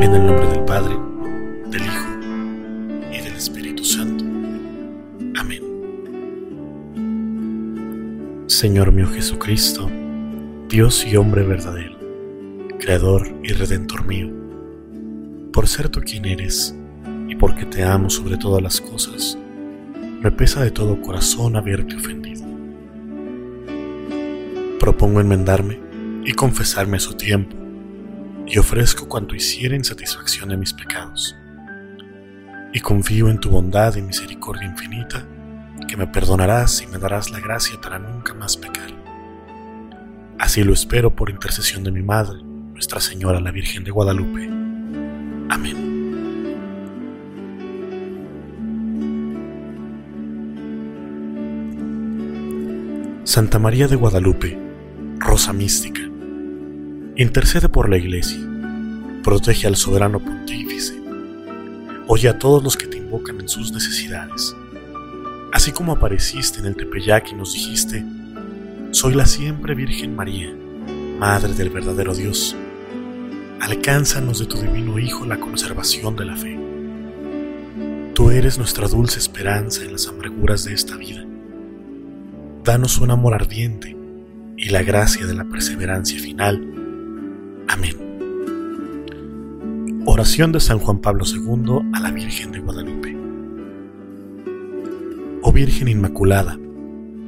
En el nombre del Padre, del Hijo y del Espíritu Santo. Amén. Señor mío Jesucristo, Dios y hombre verdadero, Creador y Redentor mío, por ser tú quien eres y porque te amo sobre todas las cosas, me pesa de todo corazón haberte ofendido. Propongo enmendarme y confesarme a su tiempo, y ofrezco cuanto hiciera en satisfacción de mis pecados. Y confío en tu bondad y misericordia infinita, que me perdonarás y me darás la gracia para nunca más pecar. Así lo espero por intercesión de mi Madre, Nuestra Señora la Virgen de Guadalupe. Amén. Santa María de Guadalupe, Rosa Mística, intercede por la Iglesia, protege al soberano pontífice, oye a todos los que te invocan en sus necesidades. Así como apareciste en el Tepeyac y nos dijiste, soy la siempre Virgen María, Madre del verdadero Dios, alcánzanos de tu divino Hijo la conservación de la fe. Tú eres nuestra dulce esperanza en las amarguras de esta vida. Danos un amor ardiente y la gracia de la perseverancia final. Oración de San Juan Pablo II a la Virgen de Guadalupe. Oh Virgen Inmaculada,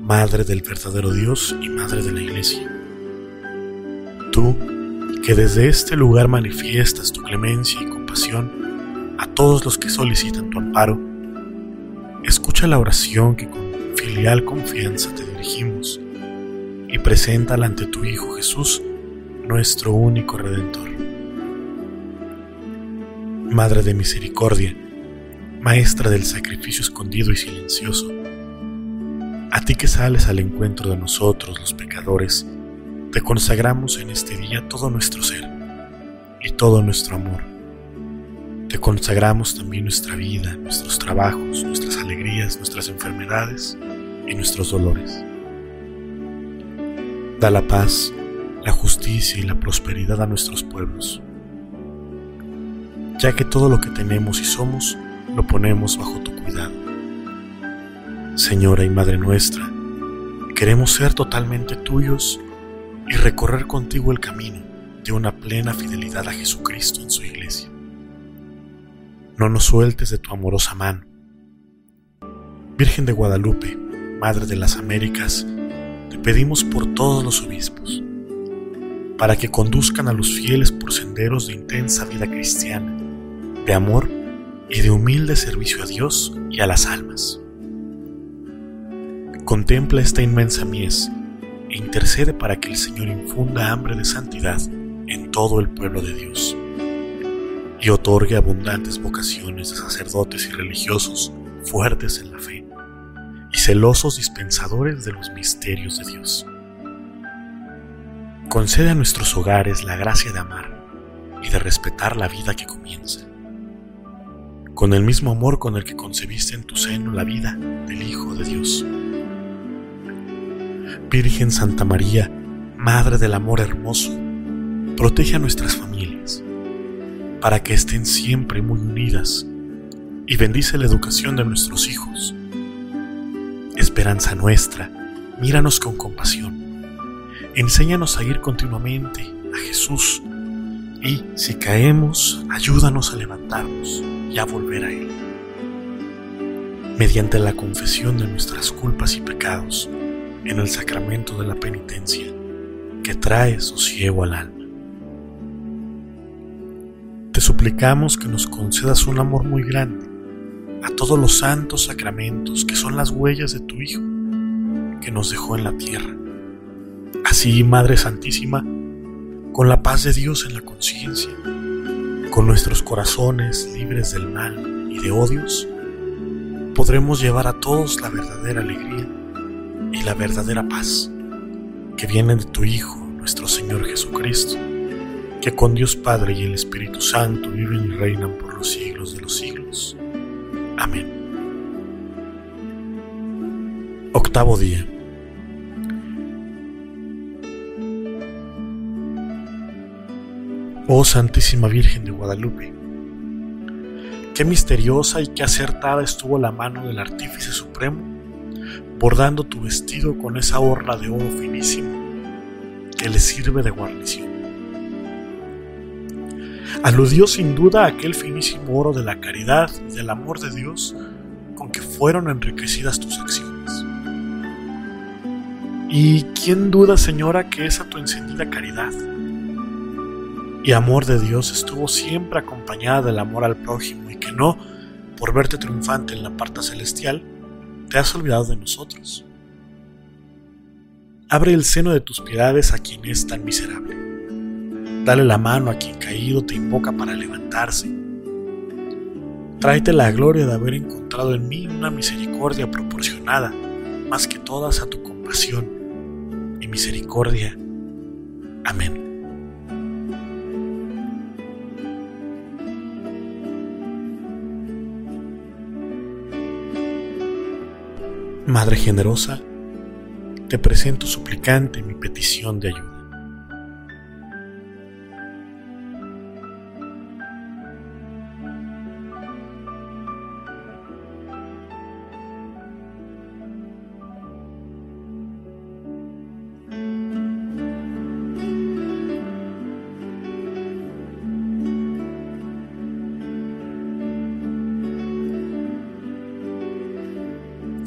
Madre del verdadero Dios y Madre de la Iglesia. Tú, que desde este lugar manifiestas tu clemencia y compasión a todos los que solicitan tu amparo, escucha la oración que con filial confianza te dirigimos y preséntala ante tu Hijo Jesús, nuestro único Redentor. Madre de Misericordia, Maestra del sacrificio escondido y silencioso, a ti que sales al encuentro de nosotros los pecadores, te consagramos en este día todo nuestro ser y todo nuestro amor. Te consagramos también nuestra vida, nuestros trabajos, nuestras alegrías, nuestras enfermedades y nuestros dolores. Da la paz, la justicia y la prosperidad a nuestros pueblos, ya que todo lo que tenemos y somos lo ponemos bajo tu cuidado. Señora y Madre nuestra, queremos ser totalmente tuyos y recorrer contigo el camino de una plena fidelidad a Jesucristo en su iglesia. No nos sueltes de tu amorosa mano. Virgen de Guadalupe, Madre de las Américas, te pedimos por todos los obispos, para que conduzcan a los fieles por senderos de intensa vida cristiana, de amor y de humilde servicio a Dios y a las almas. Contempla esta inmensa mies e intercede para que el Señor infunda hambre de santidad en todo el pueblo de Dios y otorgue abundantes vocaciones de sacerdotes y religiosos fuertes en la fe y celosos dispensadores de los misterios de Dios. Concede a nuestros hogares la gracia de amar y de respetar la vida que comienza, con el mismo amor con el que concebiste en tu seno la vida del Hijo de Dios. Virgen Santa María, Madre del Amor Hermoso, protege a nuestras familias, para que estén siempre muy unidas, y bendice la educación de nuestros hijos esperanza nuestra, míranos con compasión. Enséñanos a ir continuamente a Jesús y, si caemos, ayúdanos a levantarnos y a volver a Él. Mediante la confesión de nuestras culpas y pecados en el sacramento de la penitencia que trae sosiego al alma. Te suplicamos que nos concedas un amor muy grande a todos los santos sacramentos que son las huellas de tu Hijo que nos dejó en la tierra. Así, Madre Santísima, con la paz de Dios en la conciencia, con nuestros corazones libres del mal y de odios, podremos llevar a todos la verdadera alegría y la verdadera paz que vienen de tu Hijo, nuestro Señor Jesucristo, que con Dios Padre y el Espíritu Santo viven y reinan por los siglos de los siglos. Amén. Octavo día. Oh Santísima Virgen de Guadalupe, qué misteriosa y qué acertada estuvo la mano del Artífice Supremo, bordando tu vestido con esa orla de oro finísimo que le sirve de guarnición. Aludió sin duda a aquel finísimo oro de la caridad y del amor de Dios con que fueron enriquecidas tus acciones. ¿Y quién duda, Señora, que esa tu encendida caridad y amor de Dios estuvo siempre acompañada del amor al prójimo y que no, por verte triunfante en la parte celestial, te has olvidado de nosotros. Abre el seno de tus piedades a quien es tan miserable. Dale la mano a quien caído te invoca para levantarse. Tráete la gloria de haber encontrado en mí una misericordia proporcionada, más que todas a tu compasión y misericordia. Amén. Madre generosa, te presento suplicante mi petición de ayuda.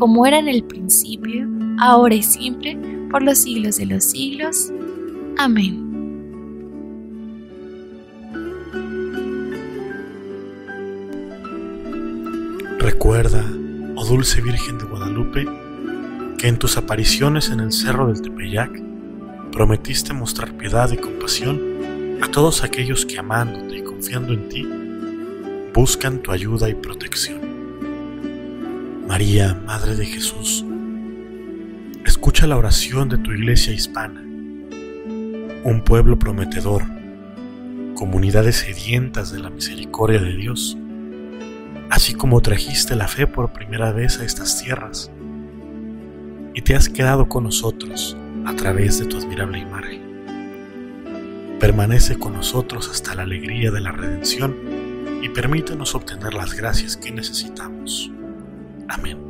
como era en el principio, ahora y siempre, por los siglos de los siglos. Amén. Recuerda, oh dulce Virgen de Guadalupe, que en tus apariciones en el Cerro del Tepeyac prometiste mostrar piedad y compasión a todos aquellos que amándote y confiando en ti, buscan tu ayuda y protección. María, Madre de Jesús, escucha la oración de tu iglesia hispana, un pueblo prometedor, comunidades sedientas de la misericordia de Dios, así como trajiste la fe por primera vez a estas tierras y te has quedado con nosotros a través de tu admirable imagen. Permanece con nosotros hasta la alegría de la redención y permítenos obtener las gracias que necesitamos. Amén.